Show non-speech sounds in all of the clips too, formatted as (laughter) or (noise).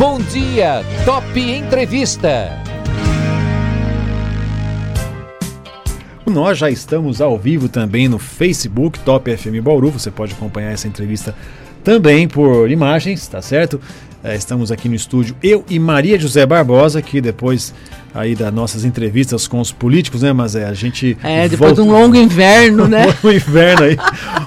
Bom dia, Top Entrevista. Nós já estamos ao vivo também no Facebook Top FM Bauru. Você pode acompanhar essa entrevista também por imagens, tá certo? É, estamos aqui no estúdio, eu e Maria José Barbosa, que depois aí das nossas entrevistas com os políticos, né? Mas é, a gente. É, depois volta... de um longo inverno, né? (laughs) um inverno aí,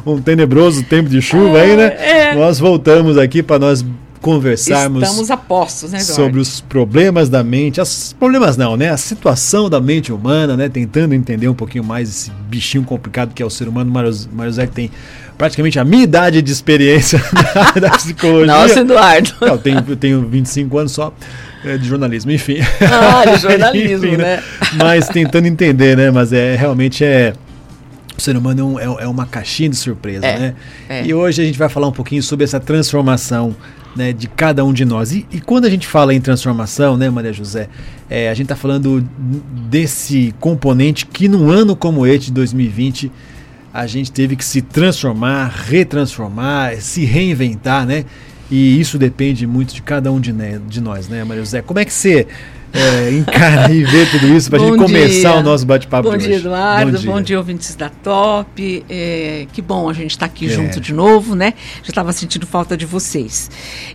um tenebroso tempo de chuva é, aí, né? É. Nós voltamos aqui para nós conversarmos Estamos a postos, né, sobre os problemas da mente, os problemas não, né? A situação da mente humana, né? Tentando entender um pouquinho mais esse bichinho complicado que é o ser humano. Mário Zé tem praticamente a minha idade de experiência (laughs) da, psicologia. Nossa, Eduardo. Não, eu tenho, eu tenho 25 anos só é, de jornalismo, enfim. Ah, de (laughs) jornalismo, enfim, né? né? Mas tentando entender, né? Mas é realmente é o ser humano é, é, é uma caixinha de surpresa, é, né? É. E hoje a gente vai falar um pouquinho sobre essa transformação né, de cada um de nós. E, e, quando a gente fala em transformação, né, Maria José, é, a gente está falando desse componente que num ano como este, de 2020, a gente teve que se transformar, retransformar, se reinventar, né? E isso depende muito de cada um de, né, de nós, né, Maria José? Como é que você é, encarar e ver tudo isso para a gente começar o nosso bate-papo Bom dia, Eduardo. Bom dia. bom dia, ouvintes da Top. É, que bom a gente estar tá aqui é. junto de novo, né? Já estava sentindo falta de vocês.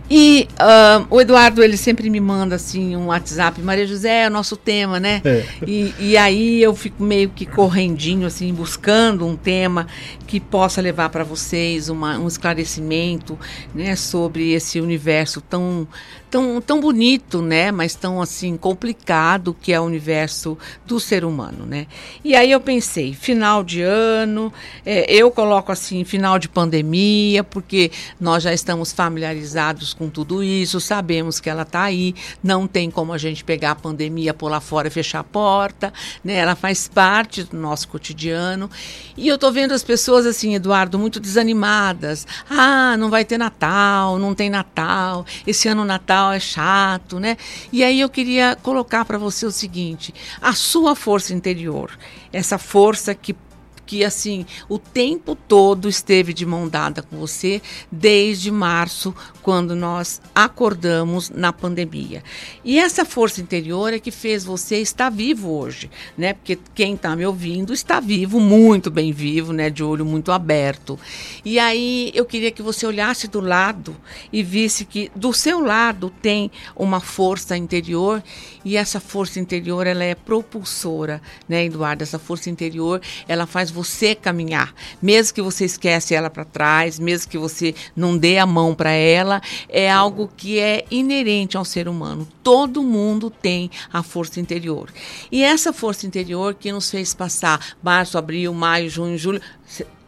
E uh, o Eduardo, ele sempre me manda assim um WhatsApp, Maria José, é o nosso tema, né? É. E, e aí eu fico meio que correndinho, assim, buscando um tema que possa levar para vocês uma, um esclarecimento, né, sobre esse universo tão tão, tão bonito, né? Mas tão assim complicado que é o universo do ser humano, né? E aí eu pensei, final de ano, é, eu coloco assim, final de pandemia, porque nós já estamos familiarizados com tudo isso, sabemos que ela está aí, não tem como a gente pegar a pandemia por lá fora e fechar a porta, né? Ela faz parte do nosso cotidiano. E eu tô vendo as pessoas assim, Eduardo, muito desanimadas. Ah, não vai ter Natal, não tem Natal. Esse ano Natal é chato, né? E aí eu queria colocar para você o seguinte: a sua força interior, essa força que que assim o tempo todo esteve de mão dada com você desde março, quando nós acordamos na pandemia. E essa força interior é que fez você estar vivo hoje, né? Porque quem está me ouvindo está vivo, muito bem vivo, né? De olho muito aberto. E aí eu queria que você olhasse do lado e visse que do seu lado tem uma força interior e essa força interior ela é propulsora, né, Eduardo? Essa força interior ela faz você caminhar, mesmo que você esquece ela para trás, mesmo que você não dê a mão para ela, é algo que é inerente ao ser humano. Todo mundo tem a força interior. E essa força interior que nos fez passar março, abril, maio, junho, julho,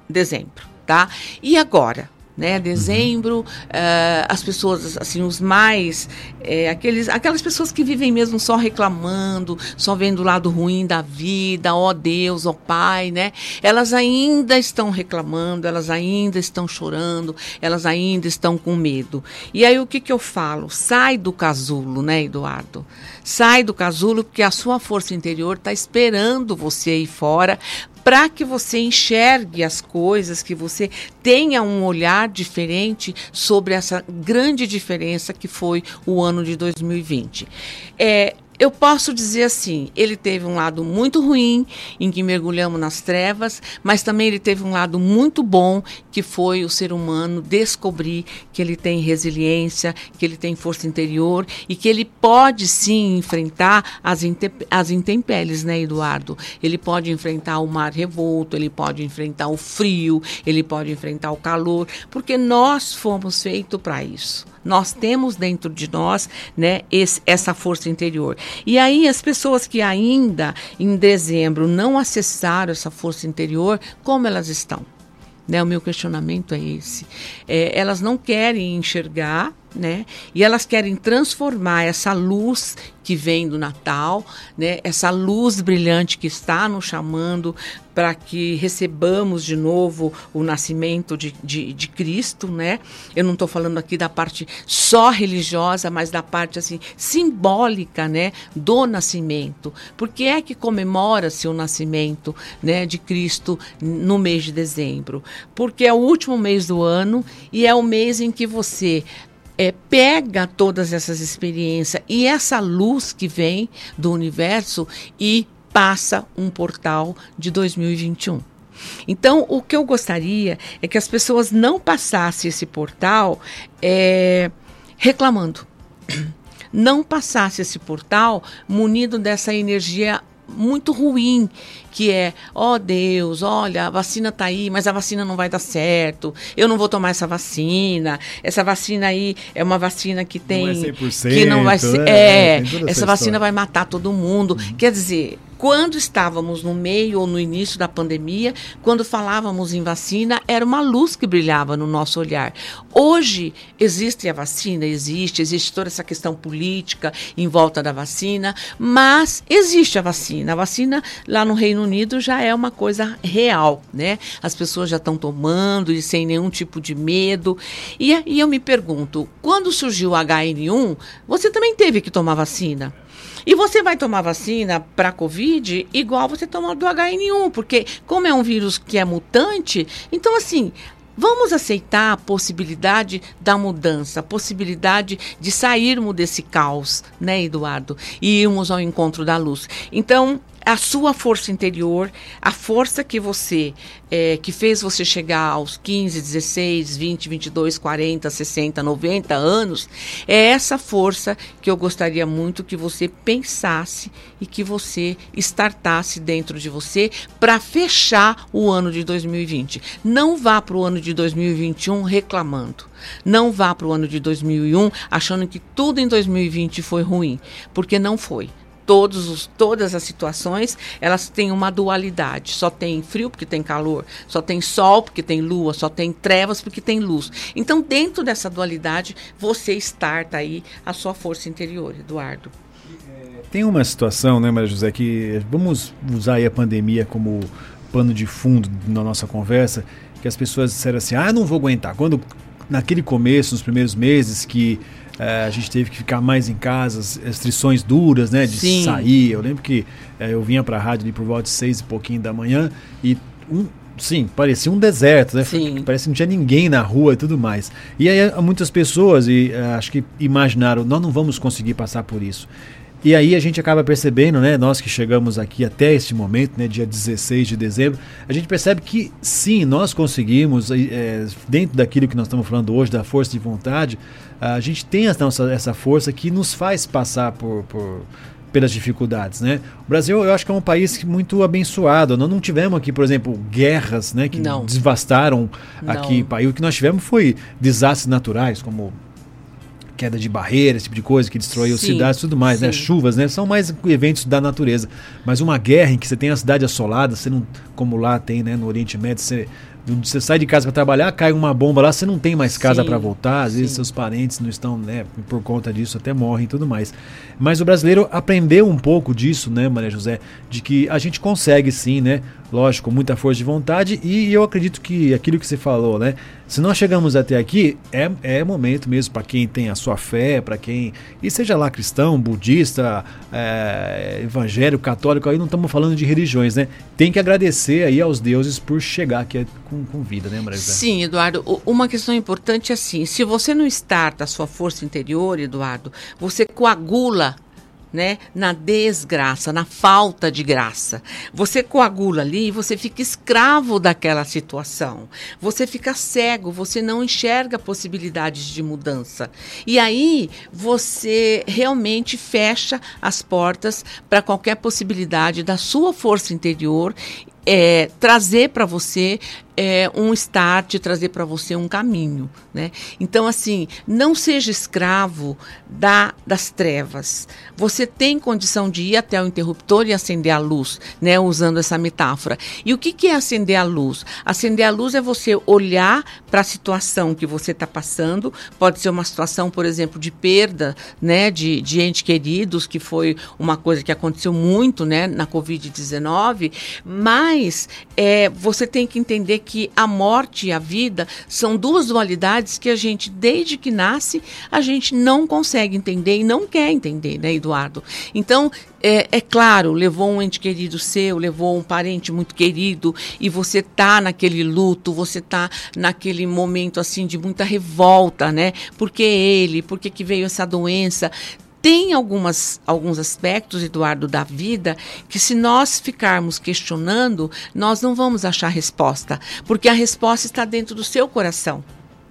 dezembro, tá? E agora? Né? Dezembro, uh, as pessoas, assim, os mais, é, aqueles, aquelas pessoas que vivem mesmo só reclamando, só vendo o lado ruim da vida, ó Deus, ó Pai, né? Elas ainda estão reclamando, elas ainda estão chorando, elas ainda estão com medo. E aí o que que eu falo? Sai do casulo, né, Eduardo? Sai do casulo porque a sua força interior está esperando você aí fora para que você enxergue as coisas, que você tenha um olhar diferente sobre essa grande diferença que foi o ano de 2020. É, eu posso dizer assim, ele teve um lado muito ruim, em que mergulhamos nas trevas, mas também ele teve um lado muito bom, que foi o ser humano descobrir que ele tem resiliência, que ele tem força interior e que ele pode sim enfrentar as, as intempéries, né, Eduardo? Ele pode enfrentar o mar revolto, ele pode enfrentar o frio, ele pode enfrentar o calor, porque nós fomos feitos para isso. Nós temos dentro de nós né, esse, essa força interior. E aí, as pessoas que ainda em dezembro não acessaram essa força interior, como elas estão? Né, o meu questionamento é esse. É, elas não querem enxergar né? E elas querem transformar essa luz que vem do Natal, né? Essa luz brilhante que está nos chamando para que recebamos de novo o nascimento de, de, de Cristo, né? Eu não estou falando aqui da parte só religiosa, mas da parte assim simbólica, né? Do nascimento. Por que é que comemora-se o nascimento, né? De Cristo no mês de dezembro? Porque é o último mês do ano e é o mês em que você é, pega todas essas experiências e essa luz que vem do universo e passa um portal de 2021. Então, o que eu gostaria é que as pessoas não passassem esse portal é, reclamando. Não passasse esse portal munido dessa energia muito ruim, que é, ó oh Deus, olha, a vacina está aí, mas a vacina não vai dar certo. Eu não vou tomar essa vacina. Essa vacina aí é uma vacina que tem não é 100%, que não vai ser, é, é essa vacina vai matar todo mundo. Uhum. Quer dizer, quando estávamos no meio ou no início da pandemia, quando falávamos em vacina, era uma luz que brilhava no nosso olhar. Hoje existe a vacina, existe, existe toda essa questão política em volta da vacina, mas existe a vacina. A vacina lá no Reino Unido já é uma coisa real, né? As pessoas já estão tomando e sem nenhum tipo de medo. E, e eu me pergunto, quando surgiu o HN1, você também teve que tomar vacina? E você vai tomar vacina para Covid igual você toma do HN1, porque como é um vírus que é mutante, então assim, Vamos aceitar a possibilidade da mudança, a possibilidade de sairmos desse caos, né, Eduardo? E irmos ao encontro da luz. Então, a sua força interior, a força que você, é, que fez você chegar aos 15, 16, 20, 22, 40, 60, 90 anos, é essa força que eu gostaria muito que você pensasse e que você startasse dentro de você para fechar o ano de 2020. Não vá para o ano de 2021 reclamando. Não vá para o ano de 2001 achando que tudo em 2020 foi ruim, porque não foi todos os, todas as situações, elas têm uma dualidade. Só tem frio porque tem calor, só tem sol porque tem lua, só tem trevas porque tem luz. Então, dentro dessa dualidade, você starta aí a sua força interior, Eduardo. Tem uma situação, né, Maria José, que vamos usar aí a pandemia como pano de fundo na nossa conversa, que as pessoas disseram assim: "Ah, não vou aguentar". Quando naquele começo, nos primeiros meses que é, a gente teve que ficar mais em casa, restrições duras, né? De Sim. sair. Eu lembro que é, eu vinha para a rádio ali por volta de seis e pouquinho da manhã e um, Sim, parecia um deserto, né? Sim. Parece que não tinha ninguém na rua e tudo mais. E aí muitas pessoas, e uh, acho que imaginaram, nós não vamos conseguir passar por isso. E aí a gente acaba percebendo, né, nós que chegamos aqui até este momento, né, dia 16 de dezembro, a gente percebe que sim, nós conseguimos, é, dentro daquilo que nós estamos falando hoje, da força de vontade, a gente tem essa, essa força que nos faz passar por, por pelas dificuldades, né? O Brasil, eu acho que é um país muito abençoado. Nós não tivemos aqui, por exemplo, guerras, né, que não. devastaram não. aqui. O que nós tivemos foi desastres naturais, como queda de barreiras, esse tipo de coisa que destruiu cidades e tudo mais, né? sim. né? Chuvas, né? São mais eventos da natureza. Mas uma guerra em que você tem a cidade assolada, você não, como lá tem, né, no Oriente Médio, você você sai de casa para trabalhar, cai uma bomba lá, você não tem mais casa para voltar, às sim. vezes seus parentes não estão, né, por conta disso até morrem e tudo mais. Mas o brasileiro aprendeu um pouco disso, né, Maria José, de que a gente consegue sim, né, lógico, muita força de vontade e eu acredito que aquilo que você falou, né, se nós chegamos até aqui, é, é momento mesmo para quem tem a sua fé, para quem, e seja lá cristão, budista, é, evangélico, católico, aí não estamos falando de religiões, né, tem que agradecer aí aos deuses por chegar aqui com, com vida, né, Maria? Sim, Eduardo. Uma questão importante é assim: se você não starta a sua força interior, Eduardo, você coagula né, na desgraça, na falta de graça. Você coagula ali e você fica escravo daquela situação. Você fica cego, você não enxerga possibilidades de mudança. E aí você realmente fecha as portas para qualquer possibilidade da sua força interior é, trazer para você é, um start, trazer para você um caminho. Né? Então, assim, não seja escravo da, das trevas. Você tem condição de ir até o interruptor e acender a luz, né? usando essa metáfora. E o que, que é acender a luz? Acender a luz é você olhar para a situação que você está passando. Pode ser uma situação, por exemplo, de perda né? de, de entes queridos, que foi uma coisa que aconteceu muito né? na Covid-19, mas é, você tem que entender que a morte e a vida são duas dualidades que a gente, desde que nasce, a gente não consegue entender e não quer entender, né, Eduardo? Então, é, é, claro, levou um ente querido seu, levou um parente muito querido, e você tá naquele luto, você tá naquele momento assim de muita revolta, né? Por que ele? Por que, que veio essa doença? Tem algumas, alguns aspectos, Eduardo, da vida que, se nós ficarmos questionando, nós não vamos achar resposta, porque a resposta está dentro do seu coração.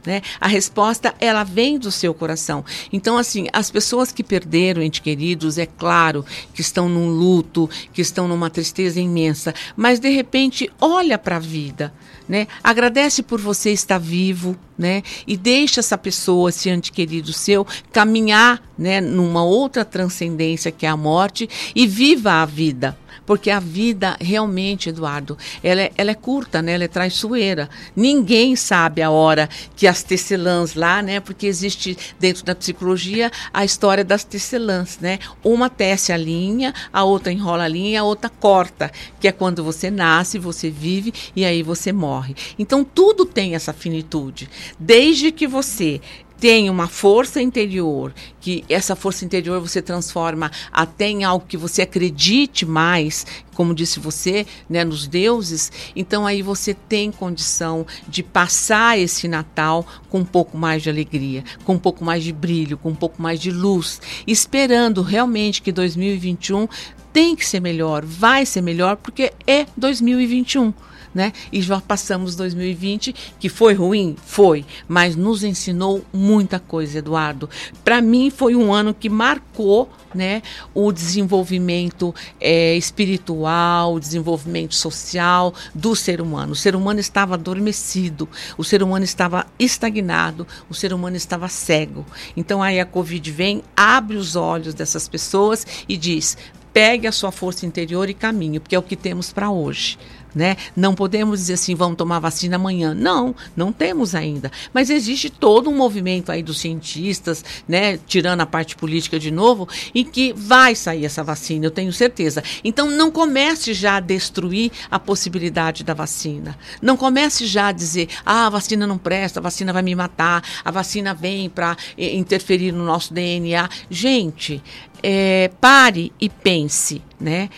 Né? A resposta ela vem do seu coração. Então, assim, as pessoas que perderam entes queridos, é claro que estão num luto, que estão numa tristeza imensa, mas de repente olha para a vida, né? Agradece por você estar vivo, né? E deixa essa pessoa, esse ente querido seu, caminhar, né, numa outra transcendência que é a morte e viva a vida. Porque a vida realmente, Eduardo, ela é, ela é curta, né? Ela é traiçoeira. Ninguém sabe a hora que as tecelãs lá, né? Porque existe dentro da psicologia a história das tecelãs, né? Uma tece a linha, a outra enrola a linha, a outra corta, que é quando você nasce, você vive e aí você morre. Então tudo tem essa finitude. Desde que você tem uma força interior, que essa força interior você transforma até em algo que você acredite mais, como disse você, né, nos deuses, então aí você tem condição de passar esse Natal com um pouco mais de alegria, com um pouco mais de brilho, com um pouco mais de luz, esperando realmente que 2021 tem que ser melhor, vai ser melhor, porque é 2021 né? E já passamos 2020, que foi ruim, foi, mas nos ensinou muita coisa, Eduardo. Para mim foi um ano que marcou, né, o desenvolvimento é, espiritual, o desenvolvimento social do ser humano. O ser humano estava adormecido, o ser humano estava estagnado, o ser humano estava cego. Então aí a Covid vem, abre os olhos dessas pessoas e diz: pegue a sua força interior e caminhe, porque é o que temos para hoje. Né? Não podemos dizer assim, vamos tomar vacina amanhã. Não, não temos ainda. Mas existe todo um movimento aí dos cientistas, né, tirando a parte política de novo, em que vai sair essa vacina, eu tenho certeza. Então não comece já a destruir a possibilidade da vacina. Não comece já a dizer, ah, a vacina não presta, a vacina vai me matar, a vacina vem para eh, interferir no nosso DNA. Gente, é, pare e pense, né?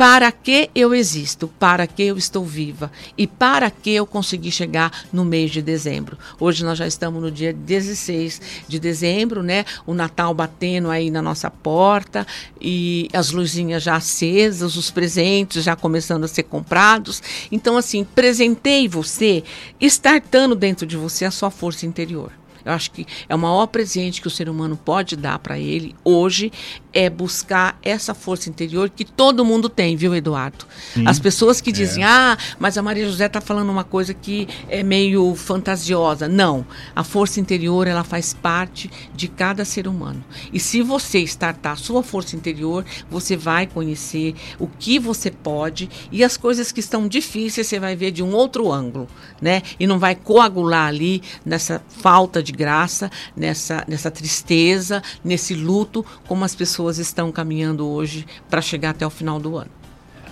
Para que eu existo? Para que eu estou viva? E para que eu consegui chegar no mês de dezembro? Hoje nós já estamos no dia 16 de dezembro, né? O Natal batendo aí na nossa porta e as luzinhas já acesas, os presentes já começando a ser comprados. Então, assim, presentei você, estartando dentro de você a sua força interior. Eu acho que é o maior presente que o ser humano pode dar para ele hoje é buscar essa força interior que todo mundo tem, viu, Eduardo? Sim. As pessoas que dizem, é. ah, mas a Maria José está falando uma coisa que é meio fantasiosa. Não. A força interior, ela faz parte de cada ser humano. E se você startar a sua força interior, você vai conhecer o que você pode e as coisas que estão difíceis você vai ver de um outro ângulo, né? E não vai coagular ali nessa falta de de graça, nessa, nessa tristeza, nesse luto, como as pessoas estão caminhando hoje para chegar até o final do ano.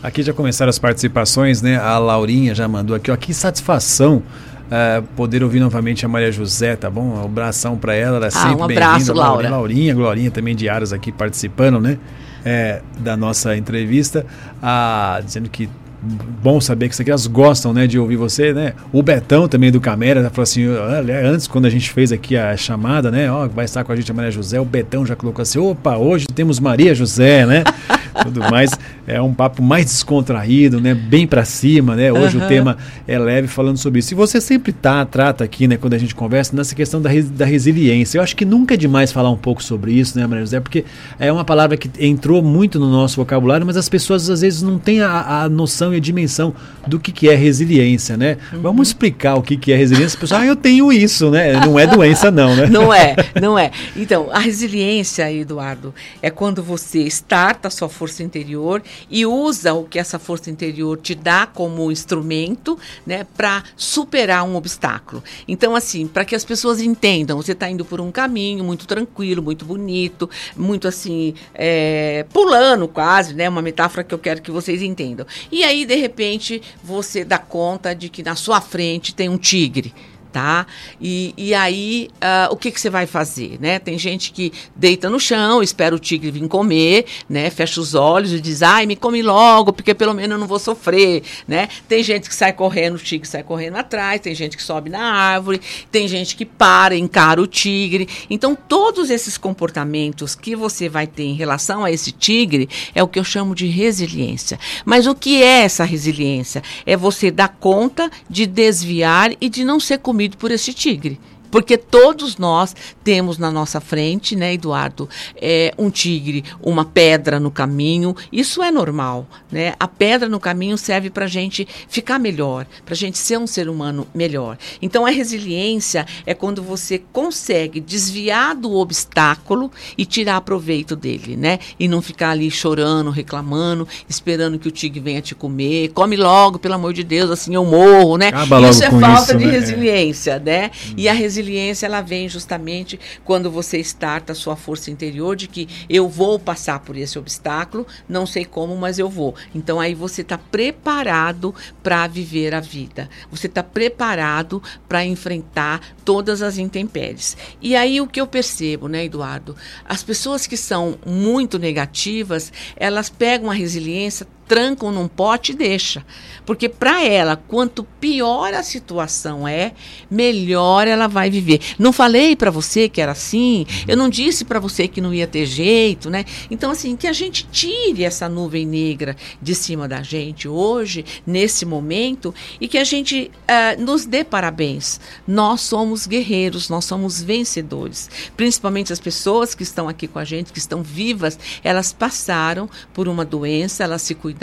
Aqui já começaram as participações, né? A Laurinha já mandou aqui, ó, que satisfação uh, poder ouvir novamente a Maria José, tá bom? Um abração para ela, ela é ah, sempre um abraço, Laura. Laurinha, Glorinha também de Aras aqui participando, né? É, da nossa entrevista, ah, dizendo que bom saber que isso aqui elas gostam, né, de ouvir você, né? O Betão também do Camera falou assim, antes quando a gente fez aqui a chamada, né, ó, vai estar com a gente a Maria José, o Betão já colocou assim, opa, hoje temos Maria José, né? Tudo mais, é um papo mais descontraído, né, bem para cima, né? Hoje uhum. o tema é leve falando sobre isso. E você sempre tá trata aqui, né, quando a gente conversa nessa questão da, da resiliência. Eu acho que nunca é demais falar um pouco sobre isso, né, Maria José, porque é uma palavra que entrou muito no nosso vocabulário, mas as pessoas às vezes não têm a, a noção noção e a dimensão do que, que é resiliência, né? Uhum. Vamos explicar o que, que é resiliência. Pessoal, ah, eu tenho isso, né? Não é doença, não, né? Não é, não é. Então, a resiliência, Eduardo, é quando você starta a sua força força interior e usa o que essa força interior te dá como instrumento, né, para superar um obstáculo. Então, assim, para que as pessoas entendam, você está indo por um caminho muito tranquilo, muito bonito, muito assim, é, pulando quase, né, uma metáfora que eu quero que vocês entendam. E aí, de repente, você dá conta de que na sua frente tem um tigre tá? E, e aí, uh, o que, que você vai fazer, né? Tem gente que deita no chão, espera o tigre vir comer, né? Fecha os olhos e diz, ai, me come logo, porque pelo menos eu não vou sofrer, né? Tem gente que sai correndo, o tigre sai correndo atrás, tem gente que sobe na árvore, tem gente que para, encara o tigre. Então, todos esses comportamentos que você vai ter em relação a esse tigre é o que eu chamo de resiliência. Mas o que é essa resiliência? É você dar conta de desviar e de não ser comido por esse tigre. Porque todos nós temos na nossa frente, né, Eduardo, é, um tigre, uma pedra no caminho. Isso é normal, né? A pedra no caminho serve para a gente ficar melhor, para a gente ser um ser humano melhor. Então, a resiliência é quando você consegue desviar do obstáculo e tirar proveito dele, né? E não ficar ali chorando, reclamando, esperando que o tigre venha te comer. Come logo, pelo amor de Deus, assim eu morro, né? Acaba isso é falta isso, de né? resiliência, né? Hum. E a resiliência resiliência ela vem justamente quando você starta a sua força interior de que eu vou passar por esse obstáculo, não sei como, mas eu vou. Então aí você está preparado para viver a vida. Você está preparado para enfrentar todas as intempéries. E aí o que eu percebo, né, Eduardo? As pessoas que são muito negativas, elas pegam a resiliência trancam num pote e deixa. Porque para ela, quanto pior a situação é, melhor ela vai viver. Não falei para você que era assim, eu não disse para você que não ia ter jeito, né? Então assim, que a gente tire essa nuvem negra de cima da gente hoje, nesse momento, e que a gente uh, nos dê parabéns. Nós somos guerreiros, nós somos vencedores. Principalmente as pessoas que estão aqui com a gente, que estão vivas, elas passaram por uma doença, elas se cuidaram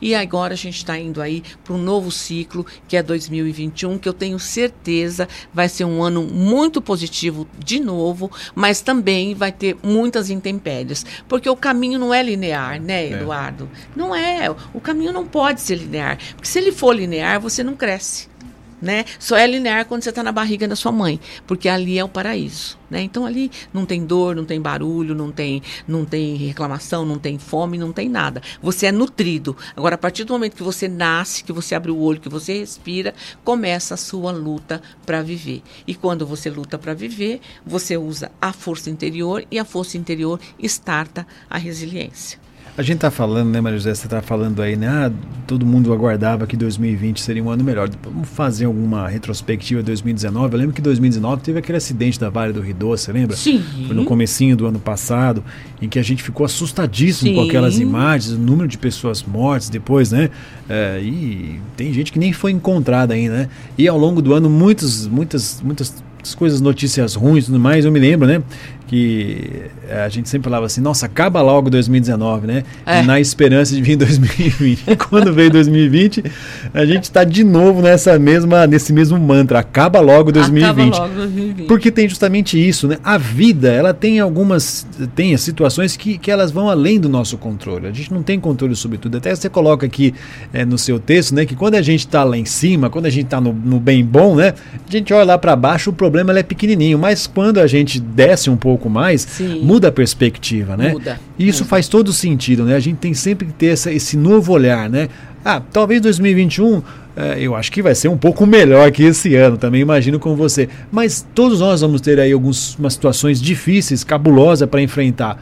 e agora a gente está indo aí para um novo ciclo que é 2021, que eu tenho certeza vai ser um ano muito positivo de novo, mas também vai ter muitas intempéries, porque o caminho não é linear, né, é. Eduardo? É. Não é. O caminho não pode ser linear, porque se ele for linear, você não cresce né? Só é linear quando você está na barriga da sua mãe, porque ali é o paraíso, né? Então ali não tem dor, não tem barulho, não tem, não tem reclamação, não tem fome, não tem nada. Você é nutrido. Agora, a partir do momento que você nasce, que você abre o olho, que você respira, começa a sua luta para viver. E quando você luta para viver, você usa a força interior e a força interior starta a resiliência. A gente está falando, né, Maria José, você está falando aí, né? Ah, todo mundo aguardava que 2020 seria um ano melhor. Vamos fazer alguma retrospectiva de 2019. Eu lembro que 2019 teve aquele acidente da Vale do Ridô, você lembra? Sim. Foi no comecinho do ano passado, em que a gente ficou assustadíssimo Sim. com aquelas imagens, o número de pessoas mortas depois, né? É, e tem gente que nem foi encontrada ainda, né? E ao longo do ano, muitos, muitas, muitas coisas, notícias ruins e tudo mais. Eu me lembro, né? Que a gente sempre falava assim, nossa, acaba logo 2019, né? É. Na esperança de vir 2020. (laughs) Quando veio 2020, a gente está de novo nessa mesma, nesse mesmo mantra, acaba logo 2020. Acaba logo 2020. Porque tem justamente isso, né? A vida, ela tem algumas, tem situações que, que elas vão além do nosso controle. A gente não tem controle sobre tudo. Até você coloca aqui é, no seu texto, né? Que quando a gente está lá em cima, quando a gente está no, no bem bom, né? A gente olha lá para baixo, o problema problema é pequenininho, mas quando a gente desce um pouco mais, Sim. muda a perspectiva, né? Muda. E isso muda. faz todo sentido, né? A gente tem sempre que ter essa, esse novo olhar, né? Ah, talvez 2021 é, eu acho que vai ser um pouco melhor que esse ano, também imagino com você. Mas todos nós vamos ter aí algumas situações difíceis, cabulosas para enfrentar.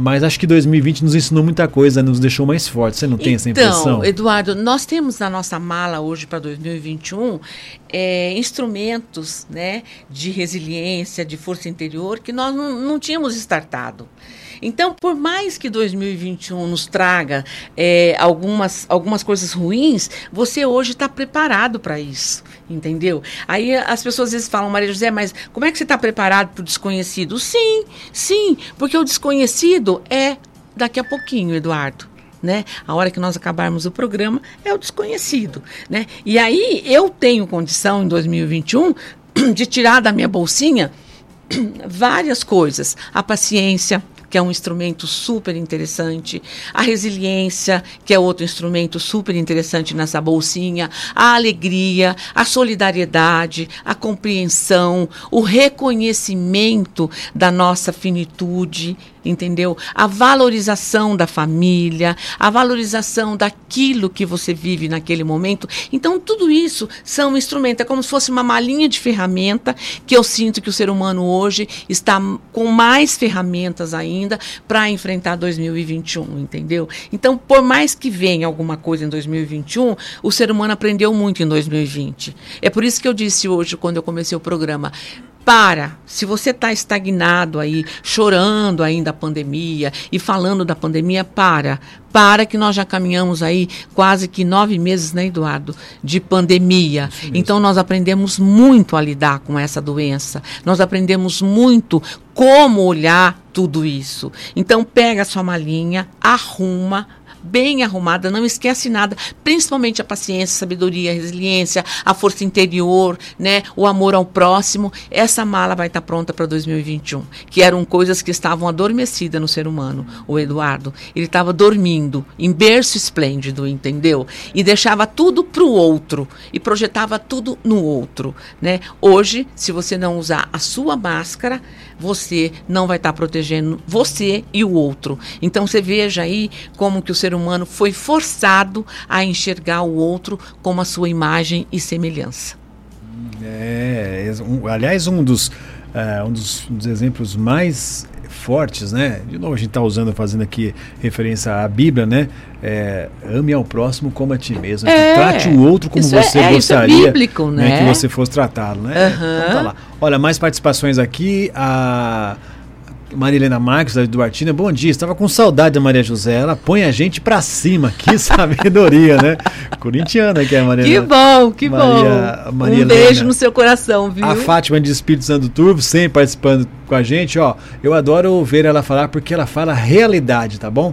Mas acho que 2020 nos ensinou muita coisa, nos deixou mais fortes. Você não tem então, essa impressão? Então, Eduardo, nós temos na nossa mala hoje para 2021 é, instrumentos né, de resiliência, de força interior que nós não, não tínhamos startado. Então, por mais que 2021 nos traga é, algumas, algumas coisas ruins, você hoje está preparado para isso, entendeu? Aí as pessoas às vezes falam, Maria José, mas como é que você está preparado para o desconhecido? Sim, sim, porque o desconhecido é daqui a pouquinho, Eduardo. Né? A hora que nós acabarmos o programa é o desconhecido, né? E aí eu tenho condição em 2021 (clears throat) de tirar da minha bolsinha (clears throat) várias coisas, a paciência, que é um instrumento super interessante, a resiliência, que é outro instrumento super interessante nessa bolsinha, a alegria, a solidariedade, a compreensão, o reconhecimento da nossa finitude entendeu? A valorização da família, a valorização daquilo que você vive naquele momento. Então, tudo isso são instrumentos, é como se fosse uma malinha de ferramenta que eu sinto que o ser humano hoje está com mais ferramentas ainda para enfrentar 2021, entendeu? Então, por mais que venha alguma coisa em 2021, o ser humano aprendeu muito em 2020. É por isso que eu disse hoje, quando eu comecei o programa, para. Se você está estagnado aí, chorando ainda a pandemia e falando da pandemia, para. Para que nós já caminhamos aí quase que nove meses, né, Eduardo, de pandemia. Então nós aprendemos muito a lidar com essa doença. Nós aprendemos muito como olhar tudo isso. Então pega a sua malinha, arruma, bem arrumada, não esquece nada, principalmente a paciência, a sabedoria, a resiliência, a força interior, né, o amor ao próximo. Essa mala vai estar pronta para 2021, que eram coisas que estavam adormecidas no ser humano. O Eduardo, ele estava dormindo em berço esplêndido, entendeu? E deixava tudo para o outro e projetava tudo no outro, né? Hoje, se você não usar a sua máscara, você não vai estar protegendo você e o outro. Então você veja aí como que o ser humano foi forçado a enxergar o outro como a sua imagem e semelhança. É, um, aliás, um dos, uh, um dos, um dos exemplos mais fortes, né? De novo, a gente está usando, fazendo aqui referência à Bíblia, né? É, ame ao próximo como a ti mesmo. É, trate o outro como é, você é, gostaria é bíblico, né? né? que você fosse tratado, né? Uhum. Então, tá lá. Olha, mais participações aqui. A Marilena Marques, da Duartina, bom dia. Estava com saudade da Maria José. Ela põe a gente pra cima. Que (laughs) sabedoria, né? Corintiana que é a Maria. Que bom, que Maria, bom. Maria um Helena. beijo no seu coração, viu? A Fátima de Espírito Santo Turvo, sempre participando com a gente. Ó, eu adoro ver ela falar porque ela fala a realidade, tá bom?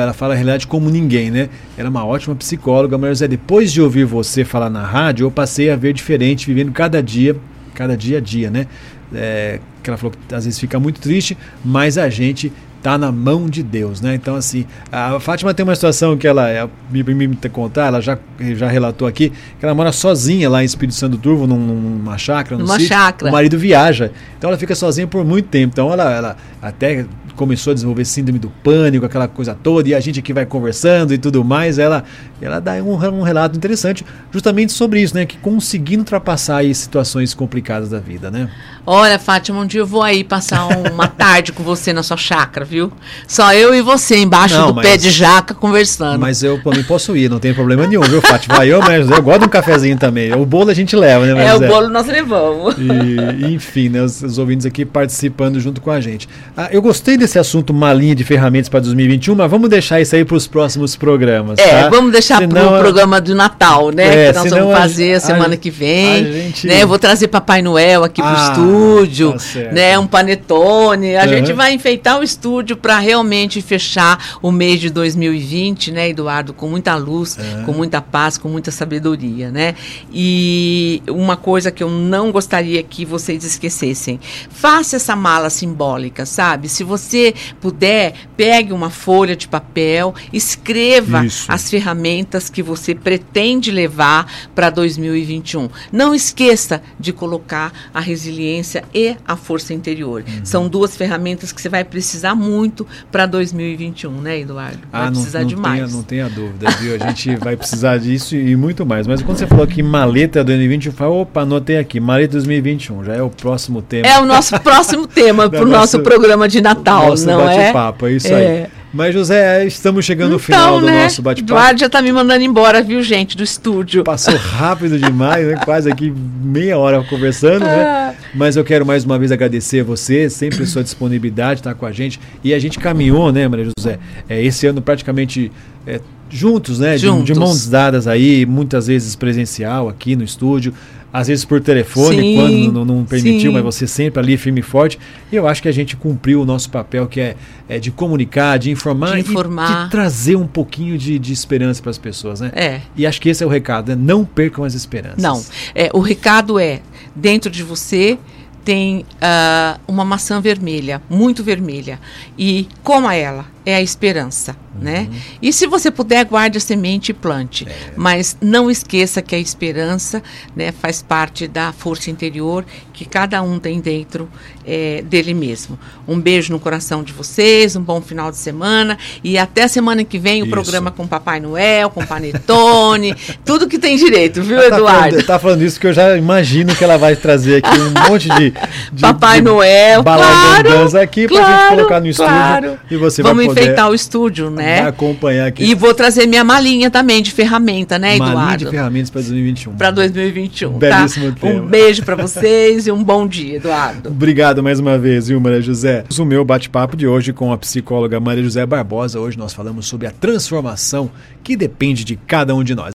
Ela fala a realidade como ninguém, né? Ela é uma ótima psicóloga. Maria José, depois de ouvir você falar na rádio, eu passei a ver diferente, vivendo cada dia, cada dia a dia, né? É, que ela falou que às vezes fica muito triste, mas a gente tá na mão de Deus, né? Então, assim, a Fátima tem uma situação que ela é, me permite contar, ela já, já relatou aqui, que ela mora sozinha lá em Espírito Santo do Turvo, num, numa chácara, numa sítio. chácara. O marido viaja, então ela fica sozinha por muito tempo. Então, ela, ela até começou a desenvolver síndrome do pânico, aquela coisa toda, e a gente aqui vai conversando e tudo mais, ela, ela dá um, um relato interessante justamente sobre isso, né? Que conseguindo ultrapassar aí situações complicadas da vida, né? Olha, Fátima, um dia eu vou aí passar uma (laughs) tarde com você na sua chácara, viu? Só eu e você embaixo não, do mas, pé de jaca conversando. Mas eu também posso ir, não tem problema nenhum, viu, Fátima? Eu, mas eu gosto de um cafezinho também. O bolo a gente leva, né? Mas é, o bolo nós levamos. E, enfim, né, os, os, ouvintes aqui participando junto com a gente. Ah, eu gostei desse assunto malinha de ferramentas para 2021, mas vamos deixar isso aí para os próximos programas. É, tá? vamos deixar para o programa do Natal, né? É, que nós vamos fazer a, semana a, que vem. Gente... Né? Eu vou trazer Papai Noel aqui ah, pro estúdio estúdio, tá né? Um panetone. A uhum. gente vai enfeitar o estúdio para realmente fechar o mês de 2020, né, Eduardo, com muita luz, uhum. com muita paz, com muita sabedoria, né? E uma coisa que eu não gostaria que vocês esquecessem: faça essa mala simbólica, sabe? Se você puder, pegue uma folha de papel, escreva Isso. as ferramentas que você pretende levar para 2021. Não esqueça de colocar a resiliência e a força interior. Uhum. São duas ferramentas que você vai precisar muito para 2021, né, Eduardo? Vai ah, precisar não, não demais. Tenha, não tenha dúvida, viu? A gente vai precisar disso e muito mais. Mas quando você falou que maleta 2021, eu falei, opa, anotei aqui, maleta 2021, já é o próximo tema. É o nosso próximo tema (laughs) para o nosso programa de Natal, nosso não é? bate-papo, é isso é. aí. Mas, José, estamos chegando então, ao final do né? nosso bate-papo. Eduardo já está me mandando embora, viu, gente, do estúdio. Passou rápido demais, né? Quase aqui meia hora conversando, né? Ah. Mas eu quero mais uma vez agradecer a você, sempre a sua disponibilidade, estar tá com a gente. E a gente caminhou, né, Maria José? É, esse ano praticamente é, juntos, né? Juntos. De, de mãos dadas aí, muitas vezes presencial aqui no estúdio às vezes por telefone, sim, quando não, não permitiu, sim. mas você sempre ali firme e forte. E eu acho que a gente cumpriu o nosso papel, que é, é de comunicar, de informar, de informar. e de trazer um pouquinho de, de esperança para as pessoas, né? É. E acho que esse é o recado, né? Não percam as esperanças. Não. É, o recado é, dentro de você tem uh, uma maçã vermelha, muito vermelha. E coma ela, é a esperança, uhum. né? E se você puder, guarde a semente e plante. É. Mas não esqueça que a esperança né, faz parte da força interior que cada um tem dentro é, dele mesmo. Um beijo no coração de vocês, um bom final de semana e até semana que vem o programa com Papai Noel, com Panetone, (laughs) tudo que tem direito, viu, ela Eduardo? Tá falando, tá falando isso que eu já imagino que ela vai trazer aqui um monte de, de (laughs) Papai de Noel, claro, aqui claro, pra gente colocar no estúdio claro. e você Vamos vai poder enfeitar o estúdio, né? acompanhar aqui. E vou trazer minha malinha também de ferramenta, né, Eduardo? Malinha de ferramentas para 2021. Para 2021, Belíssimo tá? Tema. Um beijo para vocês e um bom dia, Eduardo. Obrigado mais uma vez, viu, Maria José? O meu bate-papo de hoje com a psicóloga Maria José Barbosa. Hoje nós falamos sobre a transformação que depende de cada um de nós.